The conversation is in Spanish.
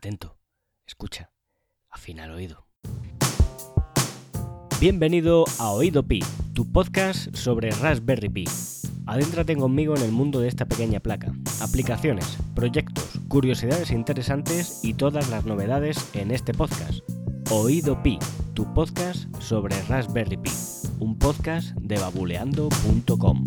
Atento, escucha, afina el oído. Bienvenido a Oído Pi, tu podcast sobre Raspberry Pi. Adéntrate conmigo en el mundo de esta pequeña placa, aplicaciones, proyectos, curiosidades interesantes y todas las novedades en este podcast. Oído Pi, tu podcast sobre Raspberry Pi, un podcast de babuleando.com.